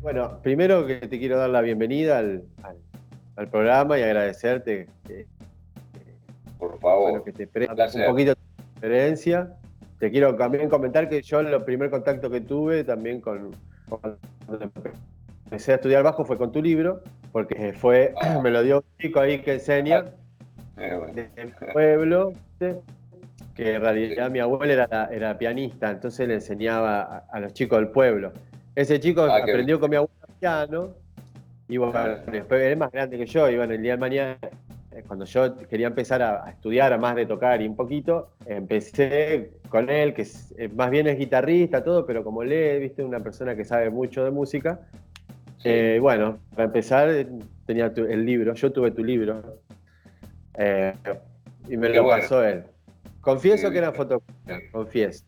Bueno, primero que te quiero dar la bienvenida al, al, programa y agradecerte que, por favor, que te un poquito de experiencia. Te quiero también comentar que yo el primer contacto que tuve también con, cuando empecé a estudiar bajo fue con tu libro, porque fue, ah. me lo dio un chico ahí que enseña ah. eh, del pueblo, que en realidad mi abuela era, era pianista, entonces le enseñaba a, los chicos del pueblo. Ese chico ah, aprendió con mi abuela piano, y bueno, después es más grande que yo, y bueno, el día de mañana, eh, cuando yo quería empezar a, estudiar, a más de tocar y un poquito, empecé con él, que más bien es guitarrista, todo, pero como lee, viste, una persona que sabe mucho de música. Eh, bueno, para empezar, tenía el libro, yo tuve tu libro, eh, y me lo pasó él. Confieso que era fotocopia, confieso.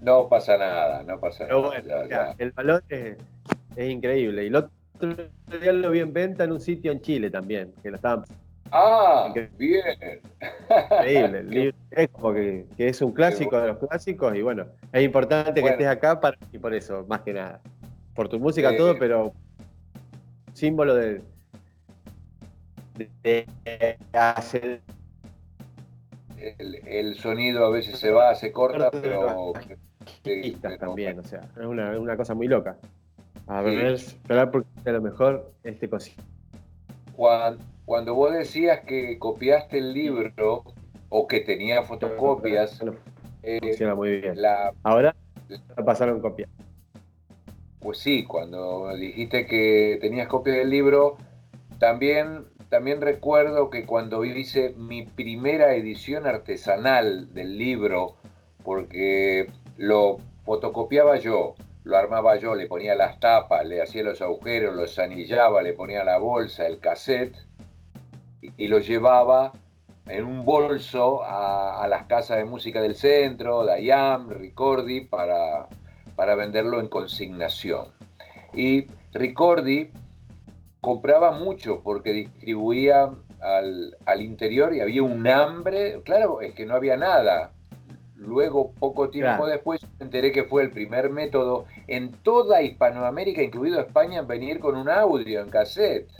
No pasa nada, no pasa nada. el valor es, increíble. Y el otro día lo vi en venta en un sitio en Chile también, que lo estaban. Ah, bien. Increíble. El libro es como que, es un clásico de los clásicos y bueno, es importante que estés acá para, y por eso, más que nada. Por tu música, todo, pero símbolo de, de, hacer el, sonido a veces se va, se corta, pero... también, o sea, es una, cosa muy loca. A ver, esperar porque a lo mejor este cosito. Cuando, cuando vos decías que copiaste el libro o que tenía fotocopias, eh, funciona muy bien. Ahora la pasaron copia. Pues sí, cuando dijiste que tenías copias del libro, también también recuerdo que cuando hice mi primera edición artesanal del libro, porque lo fotocopiaba yo, lo armaba yo, le ponía las tapas, le hacía los agujeros, los anillaba, le ponía la bolsa, el cassette, y, lo llevaba en un bolso a, las casas de música del centro, Dayam, Ricordi, para, para venderlo en consignación. Y Ricordi compraba mucho porque distribuía al, interior y había un hambre, claro, es que no había nada. Luego, poco tiempo después, me enteré que fue el primer método en toda Hispanoamérica, incluido España, en venir con un audio en cassette.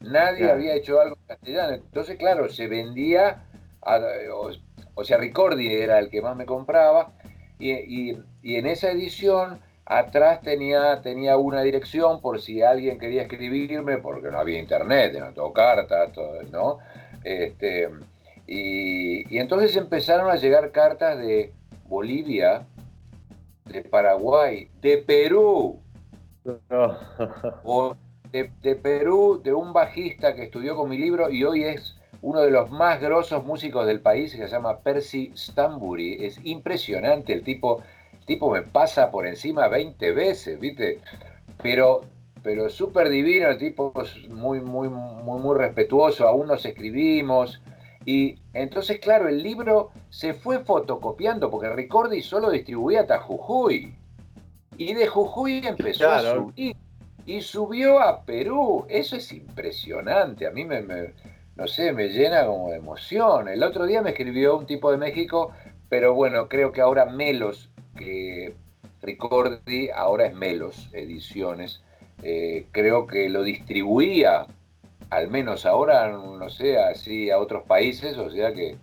Nadie había hecho algo en castellano. Entonces, claro, se vendía, o, sea, Ricordi era el que más me compraba, y en esa edición Atrás tenía, tenía una dirección por si alguien quería escribirme, porque no había internet, no tengo cartas, todo, ¿no? Este, y, entonces empezaron a llegar cartas de Bolivia, de Paraguay, de Perú. O de, de, Perú, de un bajista que estudió con mi libro y hoy es uno de los más grosos músicos del país, que se llama Percy Stamburi. Es impresionante, el tipo tipo me pasa por encima 20 veces, ¿viste? Pero, pero súper divino, el tipo es muy, muy, muy, muy respetuoso, aún nos escribimos. Y entonces, claro, el libro se fue fotocopiando, porque Ricordi solo distribuía hasta Jujuy. Y de Jujuy empezó a subir. Y subió a Perú. Eso es impresionante. A mí me, me, no sé, me llena como de emoción. El otro día me escribió un tipo de México, pero bueno, creo que ahora Melos que Ricordi ahora es Melos Ediciones. Eh, creo que lo distribuía, al menos ahora, no sé, así a otros países, o sea que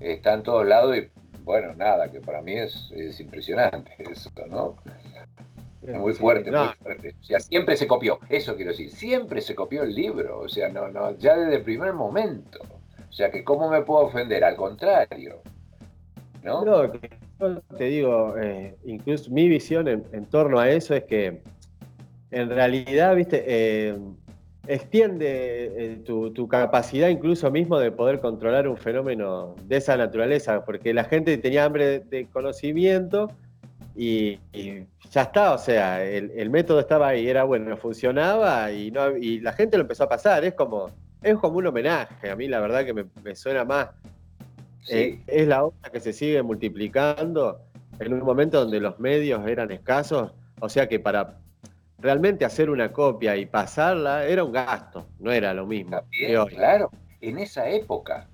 está en todos lados y bueno, nada, que para mí es, impresionante eso, ¿no? muy fuerte, muy fuerte. O sea, siempre se copió, eso quiero decir, siempre se copió el libro, o sea, no, no, ya desde el primer momento. O sea, que cómo me puedo ofender, al contrario. ¿no? te digo, eh, incluso mi visión en, torno a eso es que en realidad, viste, eh, extiende eh, tu, capacidad incluso mismo de poder controlar un fenómeno de esa naturaleza, porque la gente tenía hambre de, conocimiento y, ya está, o sea, el, método estaba ahí, era bueno, funcionaba y, no, y la gente lo empezó a pasar, es como, es como un homenaje, a mí la verdad que me suena más. Eh, es la obra que se sigue multiplicando en un momento donde los medios eran escasos, o sea que para realmente hacer una copia y pasarla era un gasto, no era lo mismo. claro, en esa época,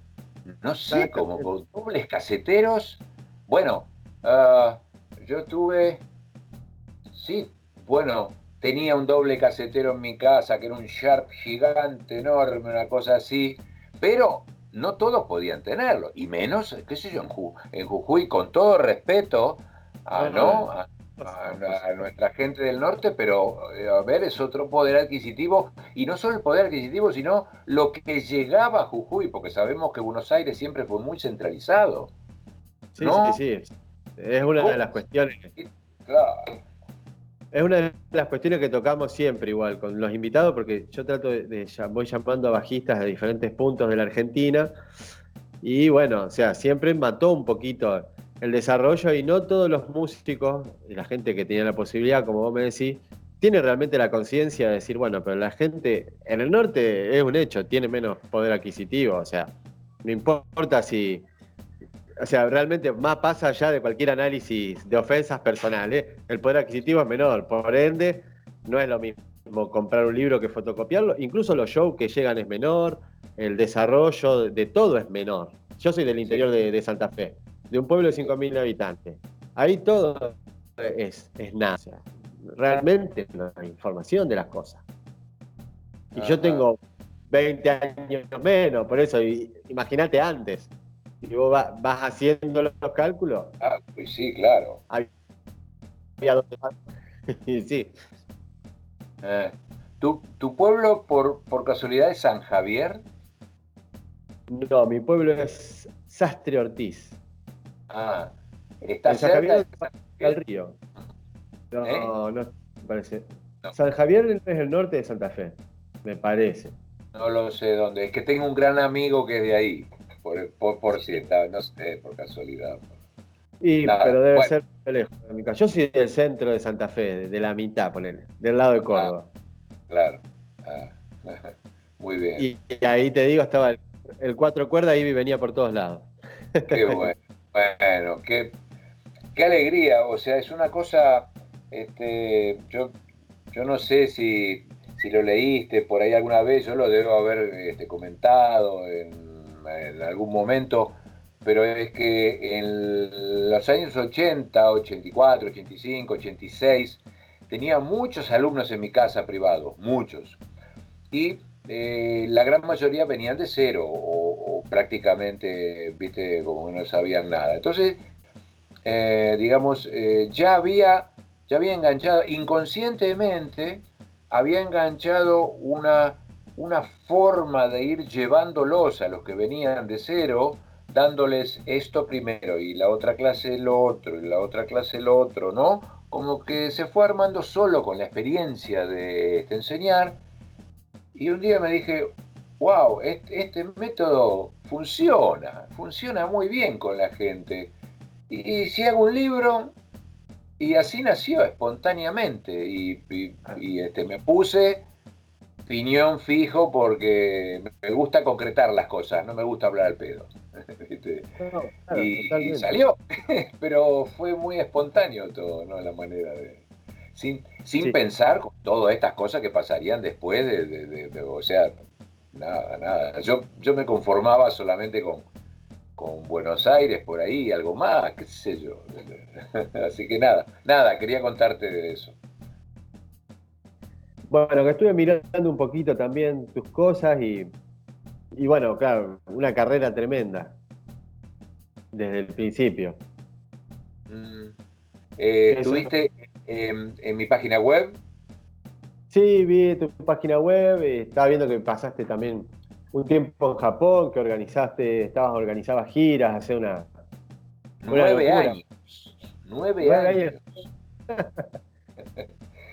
no sé, como con dobles caseteros, bueno, ah, yo tuve, sí, bueno, tenía un doble casetero en mi casa, que era un Sharp gigante, enorme, una cosa así, pero no todos podían tenerlo, y menos, qué sé yo, en, Jujuy, con todo respeto a, ¿no? A, nuestra gente del norte, pero eh, a ver, es otro poder adquisitivo, y no solo el poder adquisitivo, sino lo que llegaba a Jujuy, porque sabemos que Buenos Aires siempre fue muy centralizado. Sí, sí, sí. Es una de las cuestiones. Claro es una de las cuestiones que tocamos siempre igual con los invitados, porque yo trato de, voy llamando a bajistas de diferentes puntos de la Argentina y bueno, o sea, siempre mató un poquito el desarrollo y no todos los músicos y la gente que tenía la posibilidad, como vos me decís, tiene realmente la conciencia de decir, bueno, pero la gente en el norte es un hecho, tiene menos poder adquisitivo, o sea, no importa si o sea, realmente más pasa allá de cualquier análisis de ofensas personales. El poder adquisitivo es menor, por ende, no es lo mismo comprar un libro que fotocopiarlo. Incluso los shows que llegan es menor, el desarrollo de todo es menor. Yo soy del interior de, Santa Fe, de un pueblo de 5.000 habitantes. Ahí todo es, es nada. realmente no hay información de las cosas. Y yo tengo 20 años menos, por eso imagínate antes. Y vos vas haciendo los cálculos. Ah, pues sí, claro. sí. Eh, ¿tu, pueblo por, por casualidad es San Javier? No, mi pueblo es Sastre Ortiz. Ah, está cerca del río. No, ¿Eh? no me parece. San Javier es el norte de Santa Fe, me parece. No lo sé dónde. Es que tengo un gran amigo que es de ahí por, por, por no sé, por casualidad. Y, pero debe ser lejos. Yo soy del centro de Santa Fe, de la mitad, ponele, del lado de ah, Córdoba. claro. Ah, muy bien. Y, ahí te digo, estaba el, cuatro cuerdas y venía por todos lados. Qué bueno. Bueno, qué, qué alegría. O sea, es una cosa, este, yo, yo no sé si, si lo leíste por ahí alguna vez, yo lo debo haber este, comentado en en algún momento, pero es que en los años 80, 84, 85, 86, tenía muchos alumnos en mi casa privado, muchos. Y eh, la gran mayoría venían de cero o, prácticamente, viste, como no sabían nada. Entonces, eh, digamos, eh, ya había, ya había enganchado, inconscientemente, había enganchado una una forma de ir llevándolos a los que venían de cero, dándoles esto primero y la otra clase lo otro y la otra clase lo otro, ¿no? Como que se fue armando solo con la experiencia de, enseñar. Y un día me dije, wow, este, este, método funciona, funciona muy bien con la gente. Y, si hago un libro, y así nació espontáneamente. Y, y este, me puse opinión fijo porque me gusta concretar las cosas, no me gusta hablar al pedo. y, salió, pero fue muy espontáneo todo, ¿no? La manera de. Sin, sin pensar con todas estas cosas que pasarían después de, o sea, nada, nada. Yo, yo me conformaba solamente con, con Buenos Aires por ahí, algo más, qué sé yo. Así que nada, nada, quería contarte de eso. Bueno, que estuve mirando un poquito también tus cosas y, y bueno, claro, una carrera tremenda desde el principio. Mm. Eh, ¿Estuviste en, mi página web? Sí, vi tu página web, estaba viendo que pasaste también un tiempo en Japón, que organizaste, estabas organizabas giras, hace una... Nueve años. Nueve, años.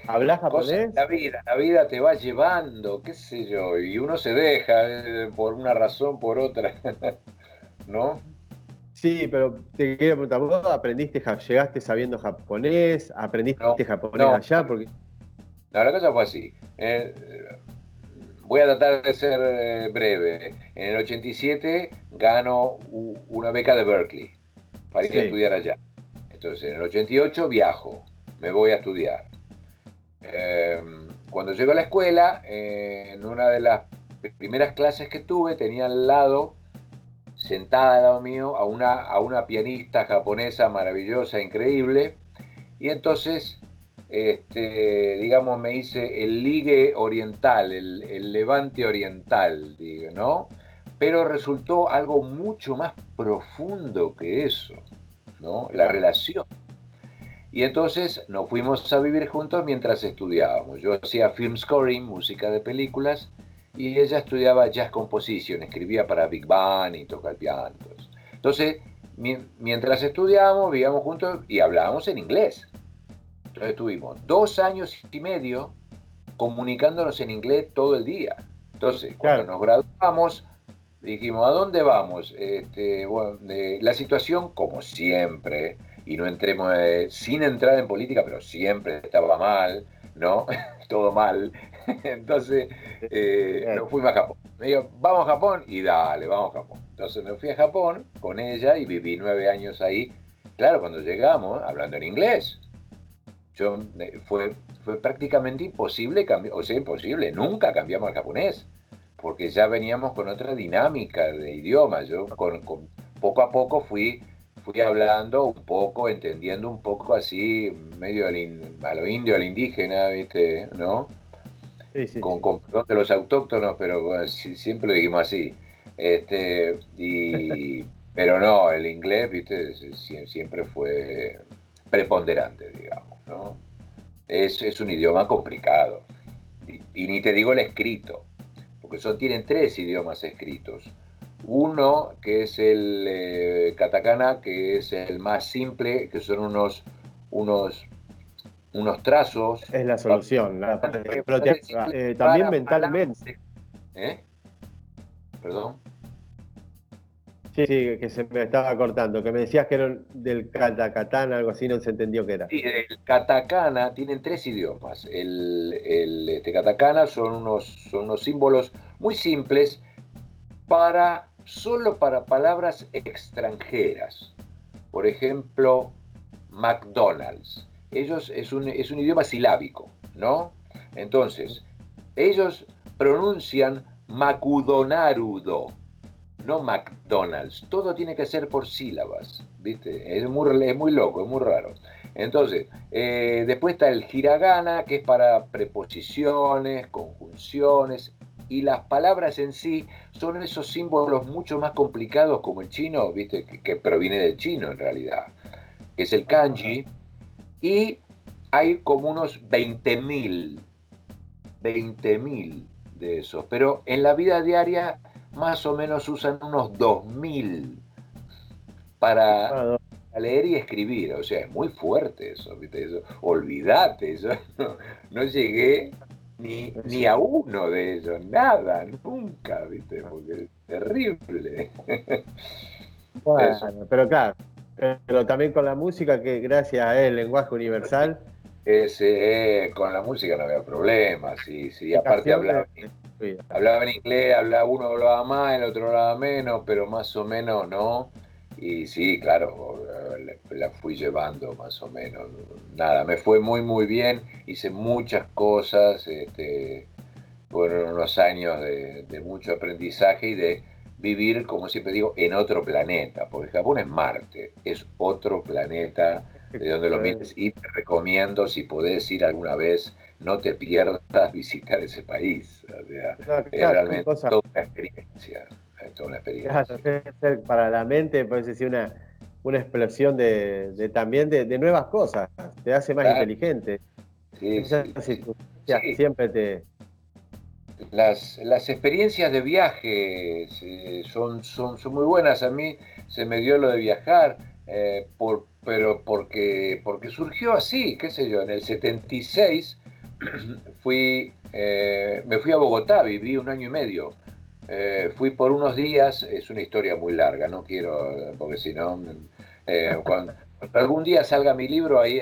¿Hablas japonés? La vida, la vida te va llevando, qué sé yo, y uno se deja eh, por una razón, por otra, ¿no? Sí, pero te quiero preguntar, ¿vos aprendiste, llegaste sabiendo japonés? ¿Aprendiste japonés allá? Porque... No, la cosa fue así. Eh, voy a tratar de ser eh, breve. En el 87 gano una beca de Berkeley para ir a estudiar allá. Entonces, en el 88 viajo, me voy a estudiar. Em, cuando llego a la escuela, en una de las primeras clases que tuve, tenía al lado, sentada al lado mío, a una, a una pianista japonesa maravillosa, increíble, y entonces este, digamos, me hice el ligue oriental, el, levante oriental, digo, ¿no? Pero resultó algo mucho más profundo que eso, ¿no? La relación. Y entonces nos fuimos a vivir juntos mientras estudiábamos. Yo hacía film scoring, música de películas, y ella estudiaba jazz composition, escribía para Big Bang y toca el piano. Entonces, mientras estudiábamos, vivíamos juntos y hablábamos en inglés. Entonces estuvimos dos años y medio comunicándonos en inglés todo el día. Entonces, cuando nos graduamos, dijimos, ¿a dónde vamos? Este, la situación, como siempre, y no entremos, eh, sin entrar en política, pero siempre estaba mal, ¿no? todo mal. Entonces, eh, nos fuimos a Japón. Me dijo, vamos a Japón y dale, vamos a Japón. Entonces me fui a Japón con ella y viví nueve años ahí. Claro, cuando llegamos, hablando en inglés. Yo, fue, fue prácticamente imposible cambiar, o sea, imposible, nunca cambiamos al japonés, porque ya veníamos con otra dinámica de idioma. Yo con, poco a poco fui, fui hablando un poco, entendiendo un poco así, medio a lo indio, al indígena, ¿viste? ¿No? Con, con de los autóctonos, pero siempre lo dijimos así. Este, y, pero no, el inglés, viste, siempre fue preponderante, digamos, ¿no? Es, es un idioma complicado. Y, ni te digo el escrito, porque son, tienen tres idiomas escritos. Uno que es el eh, katakana, que es el más simple, que son unos, unos unos trazos. Es la solución, la eh, también mentalmente. ¿Eh? ¿Perdón? Sí, sí, que se me estaba cortando, que me decías que era del katakana, algo así, no se entendió qué era. Sí, el katakana tienen tres idiomas. El, el este, katakana son unos, son unos símbolos muy simples para solo para palabras extranjeras. Por ejemplo, McDonald's ellos es un, es un idioma silábico, ¿no? Entonces, ellos pronuncian Macudonarudo, no McDonald's. Todo tiene que ser por sílabas, ¿viste? Es muy, es muy loco, es muy raro. Entonces, eh, después está el hiragana, que es para preposiciones, conjunciones, y las palabras en sí son esos símbolos mucho más complicados como el chino, ¿viste? Que, que proviene del chino en realidad, que es el kanji, y hay como unos 20.000, 20.000 de esos, pero en la vida diaria más o menos usan unos 2.000 para leer y escribir, o sea, es muy fuerte eso, olvídate, eso no, llegué ni, ni, a uno de ellos, nada, nunca, ¿viste? porque es terrible. Bueno, pero claro, pero también con la música, que gracias a él, lenguaje universal. Ese, eh, con la música no había problema, sí, sí. Aparte hablaba, hablaba en inglés, hablaba, uno hablaba más, el otro hablaba menos, pero más o menos no. Y sí, claro, la, fui llevando más o menos. Nada, me fue muy, muy bien. Hice muchas cosas. Este, fueron unos años de, de mucho aprendizaje y de vivir, como siempre digo, en otro planeta, porque Japón es Marte, es otro planeta de donde lo mires y te recomiendo, si podés ir alguna vez, no te pierdas visitar ese país. es realmente toda una experiencia. Toda una experiencia. para la mente puede ser una, una explosión de, también de, nuevas cosas, te hace más inteligente. Sí, Siempre te, las, las experiencias de viaje eh, son, son, son, muy buenas. A mí se me dio lo de viajar, eh, por, pero porque, porque surgió así, qué sé yo, en el 76 fui, eh, me fui a Bogotá, viví un año y medio. fui por unos días, es una historia muy larga, no quiero, porque si no, cuando, algún día salga mi libro, ahí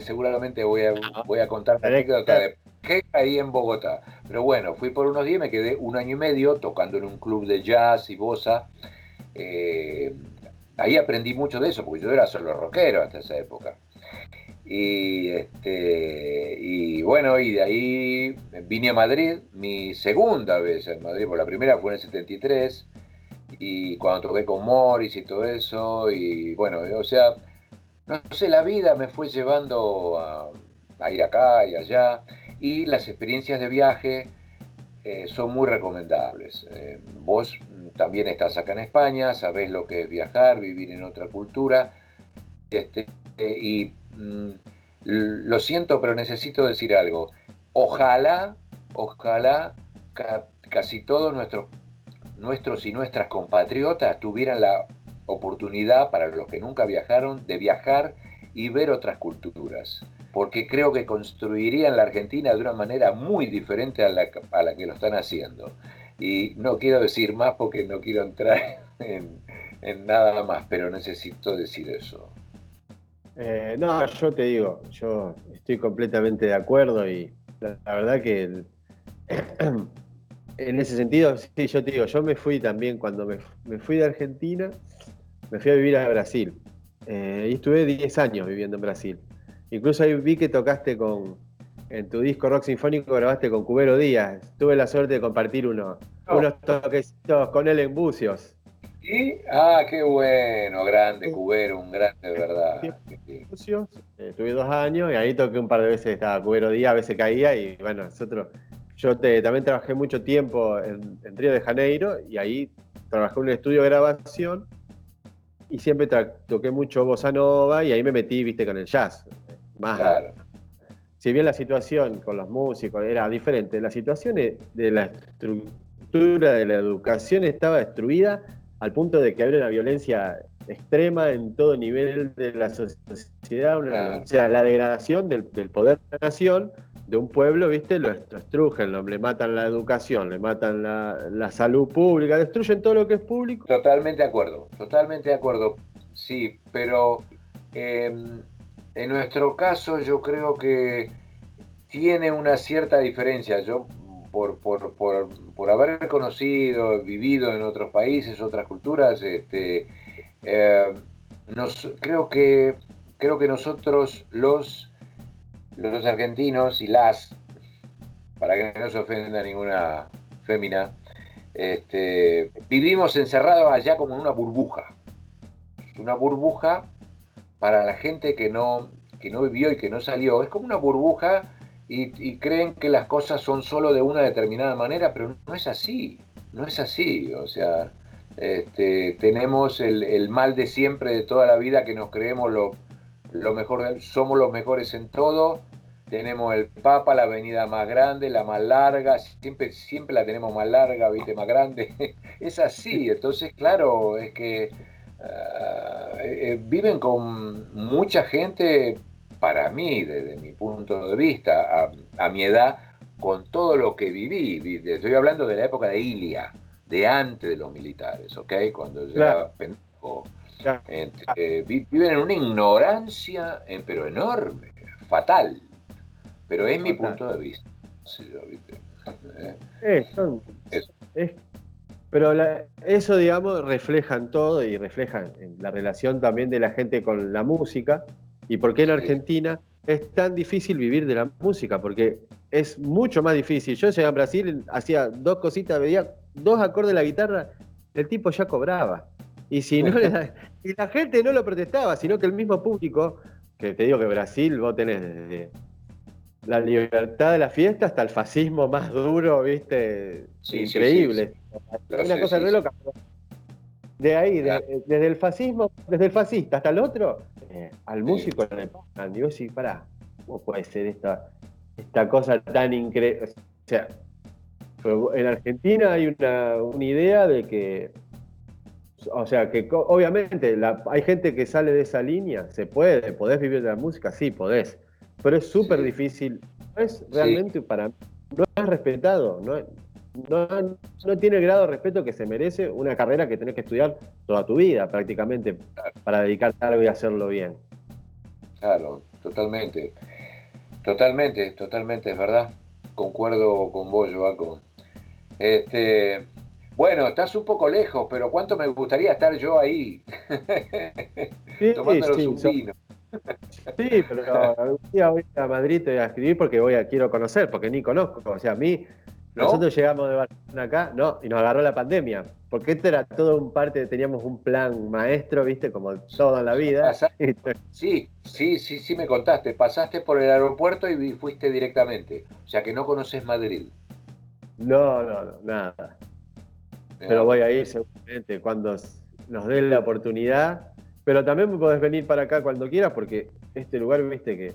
seguramente voy a, voy a contar la anécdota de ahí en Bogotá. Pero bueno, fui por unos días, me quedé un año y medio tocando en un club de jazz y bossa. Eh, ahí aprendí mucho de eso, porque yo era solo rockero hasta esa época. Y, este, y bueno, y de ahí vine a Madrid, mi segunda vez en Madrid, porque la primera fue en el 73, y cuando toqué con Morris y todo eso, y bueno, o sea, no sé, la vida me fue llevando a, a ir acá y allá. Y las experiencias de viaje eh, son muy recomendables. Eh, vos también estás acá en España, sabés lo que es viajar, vivir en otra cultura. Este, y mm, lo siento, pero necesito decir algo. Ojalá, ojalá casi todos nuestros, nuestros y nuestras compatriotas tuvieran la oportunidad, para los que nunca viajaron, de viajar y ver otras culturas, porque creo que construirían la Argentina de una manera muy diferente a la, a la que lo están haciendo. Y no quiero decir más porque no quiero entrar en, nada más, pero necesito decir eso. Eh, no, yo te digo, yo estoy completamente de acuerdo y la, verdad que en ese sentido, sí, yo te digo, yo me fui también cuando me, fui de Argentina, me fui a vivir a Brasil. Eh, y estuve 10 años viviendo en Brasil. Incluso ahí vi que tocaste con, en tu disco rock sinfónico, grabaste con Cubero Díaz. Tuve la suerte de compartir uno, oh. unos toquecitos con él en Bucios. Ah, qué bueno, grande, Cubero, un grande, de verdad. Eh, tuve dos años y ahí toqué un par de veces, estaba Cubero Día, a veces caía y bueno, nosotros, yo también trabajé mucho tiempo en, Río de Janeiro y ahí trabajé en un estudio de grabación y siempre toqué mucho bossa nova y ahí me metí, viste, con el jazz. Más claro. Si bien la situación con los músicos era diferente, la situación de la estructura de la educación estaba destruida al punto de que había una violencia extrema en todo nivel de la sociedad, o sea, la degradación del, poder de la nación, de un pueblo, ¿viste? Lo, destruyen, le matan la educación, le matan la, salud pública, destruyen todo lo que es público. Totalmente de acuerdo, totalmente de acuerdo, sí, pero em, en nuestro caso yo creo que tiene una cierta diferencia. Yo por, por, por, por, haber conocido, vivido en otros países, otras culturas, este, eh, nos, creo, que, creo que nosotros los, los argentinos y las, para que no se ofenda ninguna fémina, este, vivimos encerrados allá como en una burbuja. Una burbuja para la gente que no, que no vivió y que no salió. Es como una burbuja y, creen que las cosas son solo de una determinada manera, pero no es así, no es así. O sea, este, tenemos el, mal de siempre, de toda la vida, que nos creemos lo, lo mejor, somos los mejores en todo. Tenemos el Papa, la avenida más grande, la más larga, siempre, siempre la tenemos más larga, ¿viste? Más grande. es así, entonces, claro, es que ah, eh, eh, viven con mucha gente para mí, desde mi punto de vista, a, mi edad, con todo lo que viví, estoy hablando de la época de Ilia, de antes de los militares, ¿ok? Cuando yo era pendejo. viven en una ignorancia, pero enorme, fatal. Pero es mi punto de vista. ¿Eh? Pero eso, digamos, reflejan todo y reflejan la relación también de la gente con la música y por qué en Argentina es tan difícil vivir de la música, porque es mucho más difícil. Yo llegué a Brasil, hacía dos cositas, veía dos acordes de la guitarra, el tipo ya cobraba. Y si no y la gente no lo protestaba, sino que el mismo público, que te digo que Brasil vos tenés desde la libertad de la fiesta hasta el fascismo más duro, viste, increíble. Una cosa re loca. De ahí, desde el fascismo, desde el fascista hasta el otro, eh, al músico le pagan. Digo, sí, pará, ¿cómo puede ser esta, esta cosa tan increíble? O sea, en Argentina hay una, idea de que, o sea, que obviamente hay gente que sale de esa línea, se puede, podés vivir de la música, sí, podés, pero es súper difícil, no es realmente para mí, no es respetado, no, no, tiene el grado de respeto que se merece una carrera que tenés que estudiar toda tu vida prácticamente para dedicarte a algo y hacerlo bien. Claro, totalmente. Totalmente, totalmente, es verdad. Concuerdo con vos, Joaco. Este, bueno, estás un poco lejos, pero ¿cuánto me gustaría estar yo ahí? Sí, un vino. Sí, pero algún día voy a Madrid a escribir porque voy a quiero conocer, porque ni conozco. O sea, a mí Nosotros llegamos de Barcelona acá, no, y nos agarró la pandemia, porque esto era todo un parte, teníamos un plan maestro, viste, como todo en la vida. Sí, sí, sí, sí me contaste, pasaste por el aeropuerto y fuiste directamente, o sea que no conoces Madrid. No, no, no, nada. Pero voy a ir seguramente cuando nos den la oportunidad. Pero también podés venir para acá cuando quieras, porque este lugar, viste, que,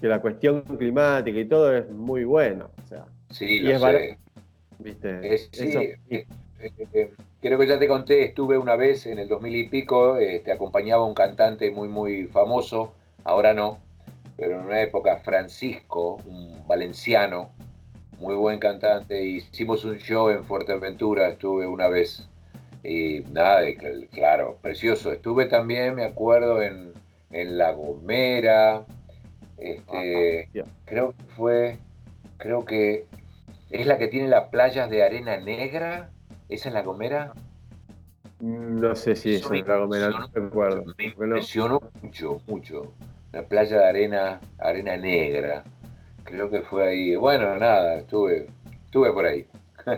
que la cuestión climática y todo es muy bueno. Sí, lo sé. ¿Viste? sí, eh, eh, creo que ya te conté, estuve una vez en el 2000 y pico, te este, acompañaba un cantante muy, muy famoso, ahora no, pero en una época, Francisco, un valenciano, muy buen cantante, hicimos un show en Fuerteventura, estuve una vez. Y nada, claro, precioso. Estuve también, me acuerdo, en, La Gomera. Este, ah, creo que fue, creo que ¿Es la que tiene las playas de arena negra? ¿Esa es la Gomera? No sé si es la Gomera, no recuerdo. Me impresionó mucho, mucho. La playa de arena, arena negra. Creo que fue ahí. Bueno, nada, estuve, estuve por ahí.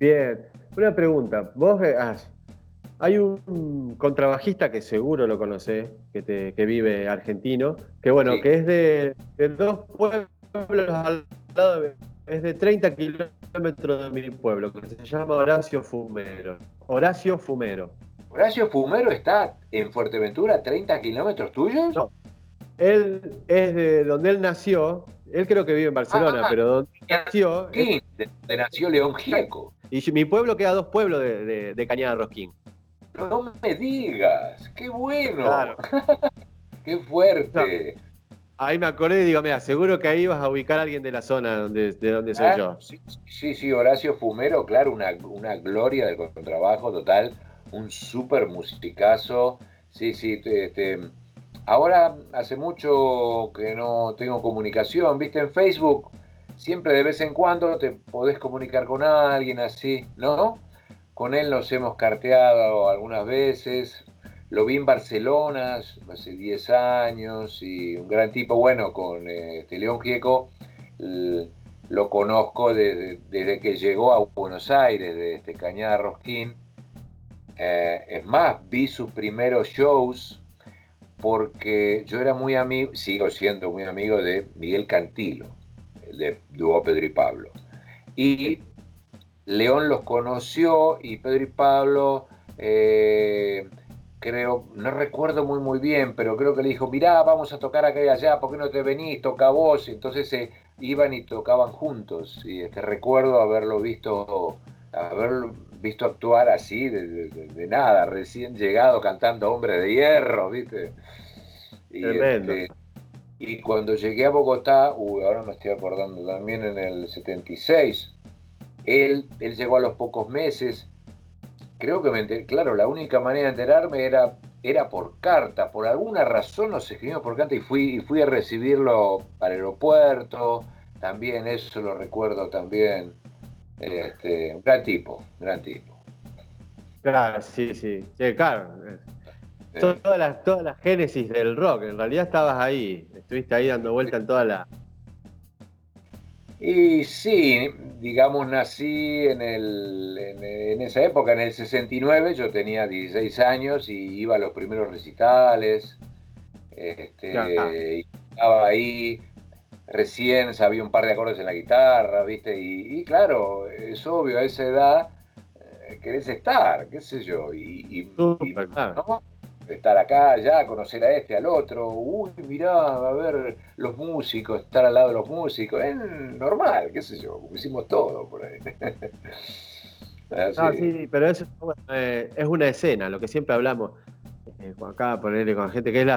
Bien, una pregunta. Vos hay un contrabajista que seguro lo conocés, que, te, que vive argentino, que bueno, que es de, de dos pueblos al lado de es de 30 kilómetros de mi pueblo, que se llama Horacio Fumero. Horacio Fumero. ¿Horacio Fumero está en Fuerteventura, 30 kilómetros tuyos? No. Él es de donde él nació. Él creo que vive en Barcelona, ah, pero donde nació. Sí, de, nació León Gieco. Y mi pueblo queda a dos pueblos de, de, Cañada Rosquín. No me digas, qué bueno. Claro. qué fuerte. Ahí me acordé y digo, mira, seguro que ahí vas a ubicar a alguien de la zona donde, de donde soy ah, yo. Sí, sí, Horacio Fumero, claro, una, una gloria del contrabajo total, un súper musicazo. Sí, sí, este, ahora hace mucho que no tengo comunicación, viste, en Facebook siempre de vez en cuando te podés comunicar con alguien así, ¿no? Con él nos hemos carteado algunas veces, lo vi en Barcelona hace 10 años y un gran tipo, bueno, con este, León Gieco lo conozco desde, que llegó a Buenos Aires, de este Cañada Rosquín. Eh, es más, vi sus primeros shows porque yo era muy amigo, sigo siendo muy amigo de Miguel Cantilo, el de Dúo Pedro y Pablo. Y León los conoció y Pedro y Pablo... Eh, creo, no recuerdo muy muy bien, pero creo que le dijo, mirá, vamos a tocar acá y allá, ¿por qué no te venís? Toca vos. entonces se iban y tocaban juntos. Y este, recuerdo haberlo visto, haberlo visto actuar así, de, nada, recién llegado cantando Hombre de Hierro, ¿viste? Y, este, y cuando llegué a Bogotá, uy, ahora me estoy acordando, también en el 76, él, él llegó a los pocos meses, creo que me claro, la única manera de enterarme era, era por carta, por alguna razón nos escribimos por carta y fui, y fui a recibirlo al aeropuerto, también eso lo recuerdo también, este, un gran tipo, gran tipo. Claro, sí, sí, claro. Toda la, toda la génesis del rock, en realidad estabas ahí, estuviste ahí dando vuelta en toda la, y sí, digamos, nací en, el, en, esa época, en el 69, yo tenía 16 años y iba a los primeros recitales. Este, estaba ahí, recién sabía un par de acordes en la guitarra, ¿viste? Y, claro, es obvio, a esa edad eh, querés estar, qué sé yo. Y, y, estar acá, ya, conocer a este, al otro, uy, mirá, a ver los músicos, estar al lado de los músicos, es normal, qué sé yo, hicimos todo por ahí. Ah, sí, pero eso eh, es una escena, lo que siempre hablamos eh, acá, ponerle con gente, que es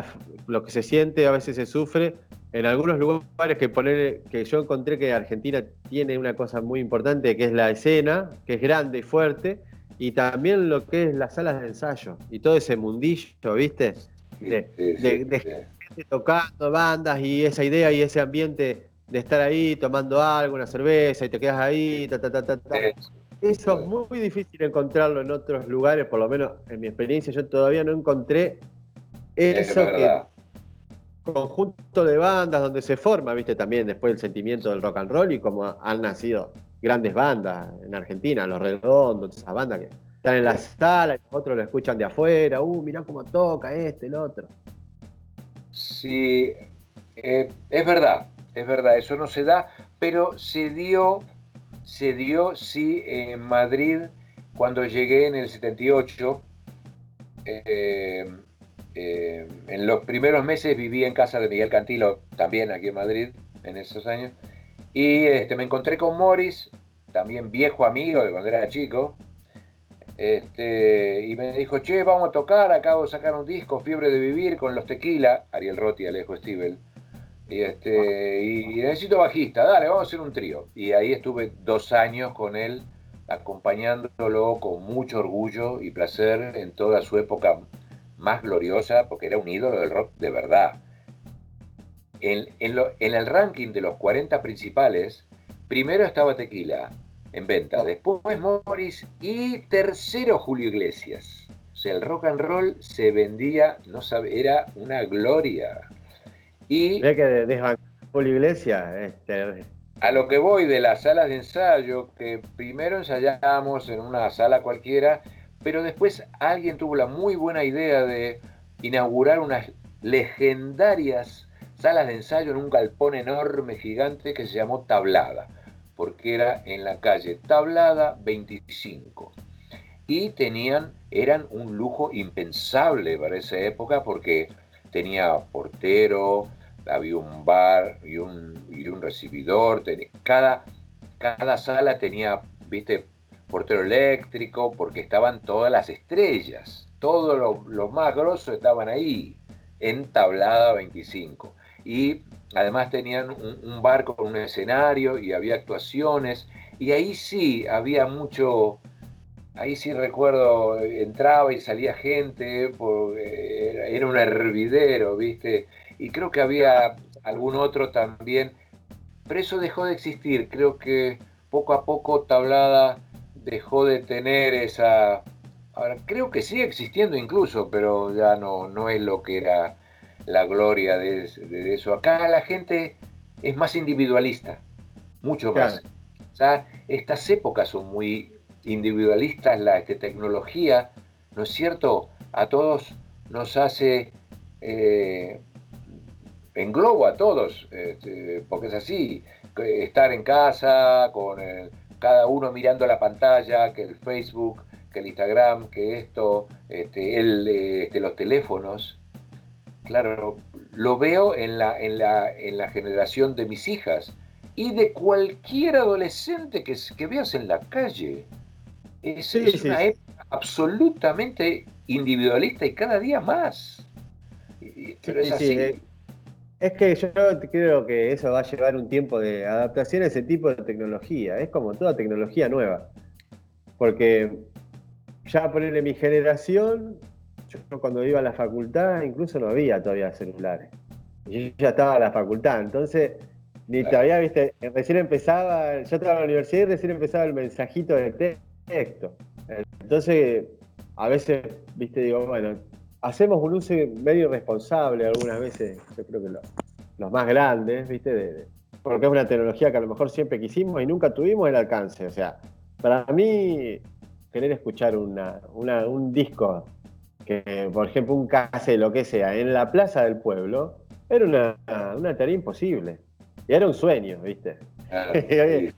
lo que se siente, a veces se sufre. En algunos lugares que poner, que yo encontré que Argentina tiene una cosa muy importante, que es la escena, que es grande y fuerte, y también lo que es las salas de ensayo y todo ese mundillo, ¿viste? De, gente tocando bandas y esa idea y ese ambiente de estar ahí tomando algo, una cerveza y te quedas ahí, ta, ta, ta, ta, Eso es muy difícil encontrarlo en otros lugares, por lo menos en mi experiencia yo todavía no encontré eso que conjunto de bandas donde se forma, viste, también después el sentimiento del rock and roll y como han nacido grandes bandas en Argentina, Los Redondos, esas bandas que están en la sala y los otros lo escuchan de afuera, uh, mirá cómo toca este, el otro. Sí, eh, es verdad, es verdad, eso no se da, pero se dio, se dio, sí, en Madrid, cuando llegué en el 78, eh, eh, en los primeros meses viví en casa de Miguel Cantilo, también aquí en Madrid, en esos años, y este, me encontré con Morris, también viejo amigo de cuando era chico, este, y me dijo, che, vamos a tocar, acabo de sacar un disco, Fiebre de Vivir, con los Tequila, Ariel Rotti, Alejo Stivel, y, este, y, necesito bajista, dale, vamos a hacer un trío. Y ahí estuve dos años con él, acompañándolo con mucho orgullo y placer en toda su época más gloriosa, porque era un ídolo del rock de verdad. En, en el ranking de los 40 principales, primero estaba Tequila, en venta. Después Morris y tercero Julio Iglesias. O sea, el rock and roll se vendía, no sabe, era una gloria. Y Ve que de Julio Iglesias, este... a lo que voy de las salas de ensayo, que primero ensayábamos en una sala cualquiera, pero después alguien tuvo la muy buena idea de inaugurar unas legendarias salas de ensayo en un galpón enorme, gigante, que se llamó Tablada porque era en la calle Tablada 25. Y tenían, eran un lujo impensable para esa época porque tenía portero, había un bar y un, un recibidor, cada, cada sala tenía, viste, portero eléctrico, porque estaban todas las estrellas, todos los, más grosos estaban ahí, en Tablada 25. Y Además tenían un, barco con un escenario y había actuaciones. Y ahí sí había mucho, ahí sí recuerdo, entraba y salía gente, era un hervidero, ¿viste? Y creo que había algún otro también. Pero eso dejó de existir. Creo que poco a poco Tablada dejó de tener esa... Ahora, creo que sigue existiendo incluso, pero ya no, no es lo que era la gloria de, eso. Acá la gente es más individualista, mucho más. estas épocas son muy individualistas, la este, tecnología, ¿no es cierto? A todos nos hace, eh, engloba a todos, este, porque es así, estar en casa, con cada uno mirando la pantalla, que el Facebook, que el Instagram, que esto, este, el, este, los teléfonos, Claro, lo veo en la, en la, en la generación de mis hijas y de cualquier adolescente que, que veas en la calle. Es, una época absolutamente individualista y cada día más. Pero es así. Eh, es que yo creo que eso va a llevar un tiempo de adaptación a ese tipo de tecnología. Es como toda tecnología nueva. Porque ya ponerle mi generación yo cuando iba a la facultad incluso no había todavía celulares. Yo ya estaba en la facultad, entonces ni todavía, viste, recién empezaba, yo estaba en la universidad y recién empezaba el mensajito de texto. Entonces, a veces, viste, digo, bueno, hacemos un uso medio irresponsable algunas veces, yo creo que los más grandes, viste, porque es una tecnología que a lo mejor siempre quisimos y nunca tuvimos el alcance. O sea, para mí, querer escuchar una, un disco que, por ejemplo, un case, lo que sea, en la plaza del pueblo, era una, tarea imposible. Y era un sueño, ¿viste?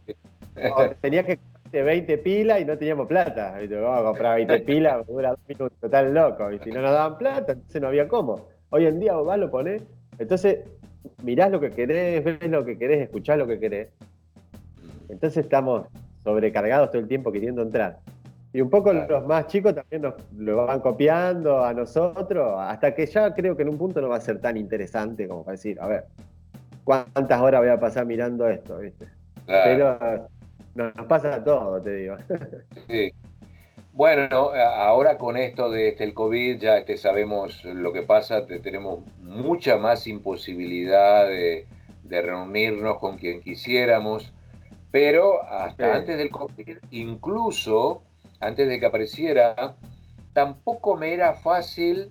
Tenías que comprarte 20 pilas y no teníamos plata. ¿viste? Vamos a comprar 20 pilas, dura dos minutos, tan loco. Y si no nos daban plata, entonces no había cómo. Hoy en día vos vas, lo ponés. Entonces, mirás lo que querés, ves lo que querés, escuchás lo que querés. Entonces estamos sobrecargados todo el tiempo queriendo entrar. Y un poco los más chicos también nos lo van copiando a nosotros, hasta que ya creo que en un punto no va a ser tan interesante como para decir, a ver, ¿cuántas horas voy a pasar mirando esto? ¿viste? Pero nos pasa todo, te digo. Sí. Bueno, ahora con esto de este, el COVID ya este, sabemos lo que pasa, tenemos mucha más imposibilidad de, reunirnos con quien quisiéramos, pero hasta antes del COVID incluso antes de que apareciera, tampoco me era fácil,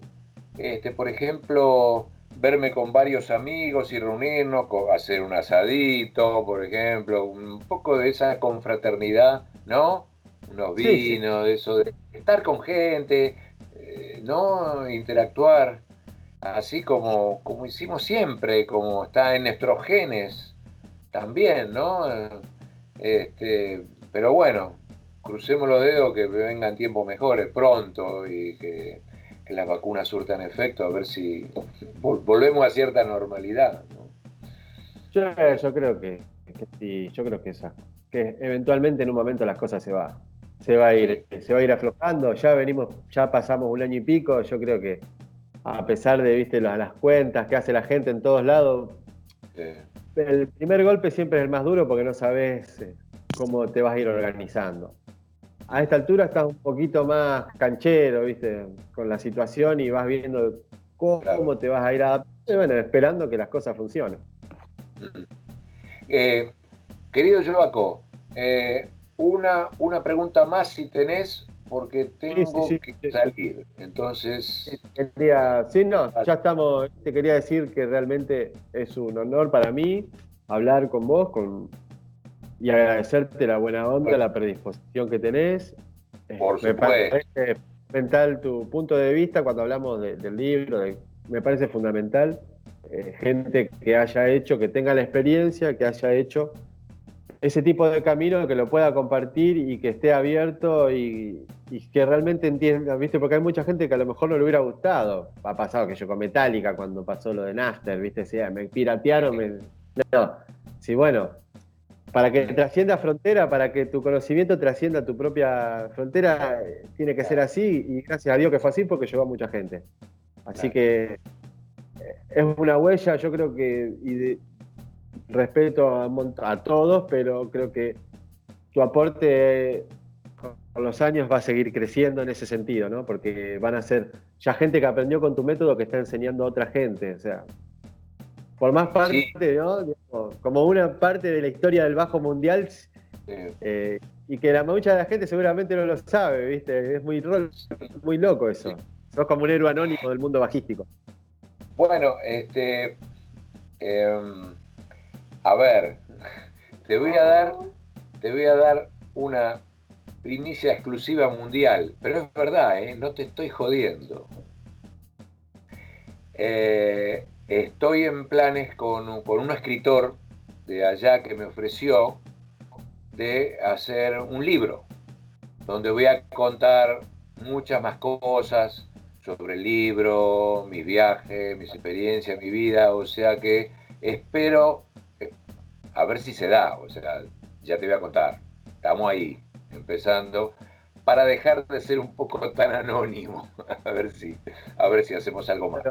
este, por ejemplo, verme con varios amigos y reunirnos, hacer un asadito, por ejemplo, un poco de esa confraternidad, ¿no? Unos vinos, de eso, de estar con gente, eh, ¿no? Interactuar, así como, como hicimos siempre, como está en nuestros genes también, ¿no? Este, pero bueno, crucemos los dedos que vengan tiempos mejores pronto y que, las vacunas surtan efecto, a ver si volvemos a cierta normalidad. Yo, creo que, sí, yo creo que esa, que eventualmente en un momento las cosas se va, se va a ir, se va a ir aflojando. Ya venimos, ya pasamos un año y pico. Yo creo que a pesar de viste las, las cuentas que hace la gente en todos lados, el primer golpe siempre es el más duro porque no sabes eh, cómo te vas a ir organizando a esta altura estás un poquito más canchero, ¿viste? Con la situación y vas viendo cómo te vas a ir adaptando, bueno, esperando que las cosas funcionen. Eh, querido Joaco, eh, una, una pregunta más si tenés, porque tengo que salir. Entonces. sí, no, ya estamos. Te quería decir que realmente es un honor para mí hablar con vos, con y agradecerte la buena onda, la predisposición que tenés. Eh, Por me parece fundamental tu punto de vista cuando hablamos del libro, me parece fundamental. Eh, gente que haya hecho, que tenga la experiencia, que haya hecho ese tipo de camino, que lo pueda compartir y que esté abierto y, que realmente entienda, ¿viste? Porque hay mucha gente que a lo mejor no le hubiera gustado. Ha pasado que yo con Metallica cuando pasó lo de Naster, ¿viste? Si me piratearon, me... No, sí, bueno, para que trascienda frontera, para que tu conocimiento trascienda tu propia frontera, tiene que ser así y gracias a Dios que fue así porque llegó a mucha gente. Así que eh, es una huella, yo creo que, y de, respeto a, a, todos, pero creo que tu aporte con los años va a seguir creciendo en ese sentido, ¿no? Porque van a ser ya gente que aprendió con tu método que está enseñando a otra gente, o sea, por más parte, ¿no? como una parte de la historia del bajo mundial eh, y que la mucha de la gente seguramente no lo sabe, ¿viste? Es muy, muy loco eso. Sos como un héroe anónimo del mundo bajístico. Bueno, este. Em, a ver, te voy a dar. Te voy a dar una primicia exclusiva mundial. Pero es verdad, ¿eh? No te estoy jodiendo. Eh, Estoy en planes con, un escritor de allá que me ofreció de hacer un libro donde voy a contar muchas más cosas sobre el libro, mis viajes, mis experiencias, mi vida, o sea que espero eh, a ver si se da, o sea, ya te voy a contar, estamos ahí, empezando, para dejar de ser un poco tan anónimo. A ver si, a ver si hacemos algo más.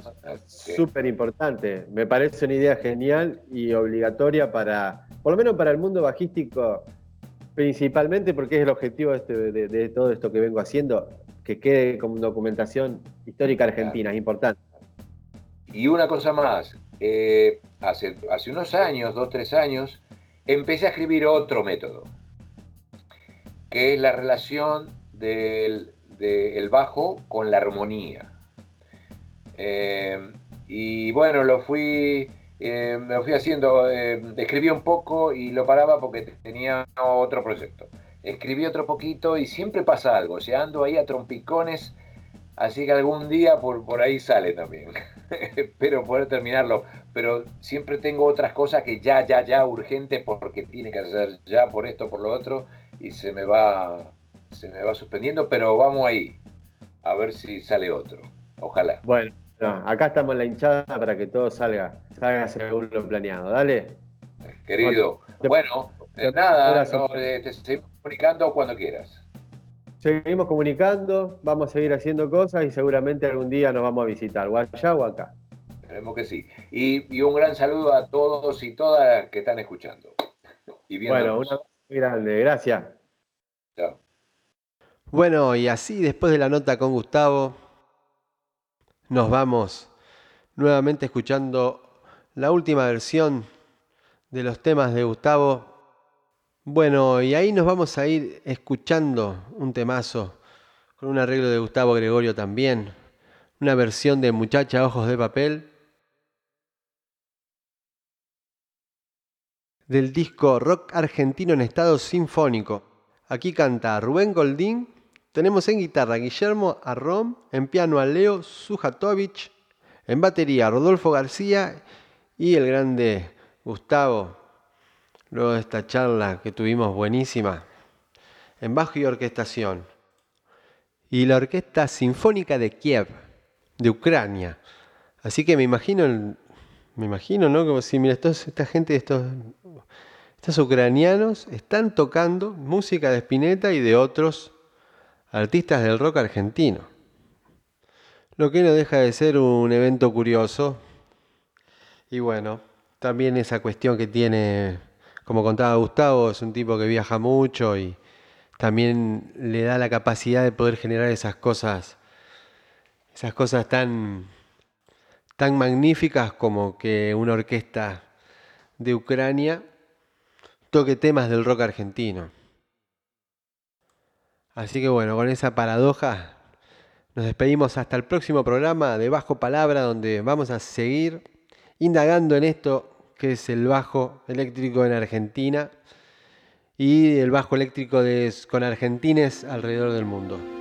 Súper importante. Me parece una idea genial y obligatoria para, por lo menos para el mundo bajístico, principalmente porque es el objetivo este, de, todo esto que vengo haciendo, que quede como documentación histórica argentina, es importante. Y una cosa más, eh, hace, hace unos años, dos, tres años, empecé a escribir otro método, que es la relación del, bajo con la armonía. Eh, y bueno, lo fui, eh, me fui haciendo, eh, escribí un poco y lo paraba porque tenía otro proyecto. Escribí otro poquito y siempre pasa algo, o sea, ando ahí a trompicones, así que algún día por, por ahí sale también. Espero poder terminarlo, pero siempre tengo otras cosas que ya, ya, ya urgente porque tiene que hacer ya por esto, por lo otro, y se me va se me va suspendiendo, pero vamos ahí, a ver si sale otro. Ojalá. Bueno, acá estamos en la hinchada para que todo salga, salga según lo planeado. Dale. Querido, bueno, eh, nada, eh, te seguimos comunicando cuando quieras. Seguimos comunicando, vamos a seguir haciendo cosas y seguramente algún día nos vamos a visitar, o allá o acá. Esperemos que sí. Y, un gran saludo a todos y todas que están escuchando. Y bueno, una muy grande, gracias. Chao. Bueno, y así después de la nota con Gustavo, nos vamos nuevamente escuchando la última versión de los temas de Gustavo. Bueno, y ahí nos vamos a ir escuchando un temazo con un arreglo de Gustavo Gregorio también, una versión de Muchacha Ojos de Papel del disco Rock Argentino en Estado Sinfónico. Aquí canta Rubén Goldín tenemos en guitarra Guillermo Arrom, en piano a Leo Sujatovich, en batería Rodolfo García y el grande Gustavo, luego de esta charla que tuvimos buenísima, en bajo y orquestación. Y la Orquesta Sinfónica de Kiev, de Ucrania. Así que me imagino, me imagino, ¿no? Como si, mira, esta gente, estos, estos ucranianos están tocando música de Spinetta y de otros artistas del rock argentino. Lo que no deja de ser un evento curioso. Y bueno, también esa cuestión que tiene, como contaba Gustavo, es un tipo que viaja mucho y también le da la capacidad de poder generar esas cosas, esas cosas tan, tan magníficas como que una orquesta de Ucrania toque temas del rock argentino. Así que bueno, con esa paradoja nos despedimos hasta el próximo programa de Bajo Palabra, donde vamos a seguir indagando en esto que es el bajo eléctrico en Argentina y el bajo eléctrico con argentines alrededor del mundo.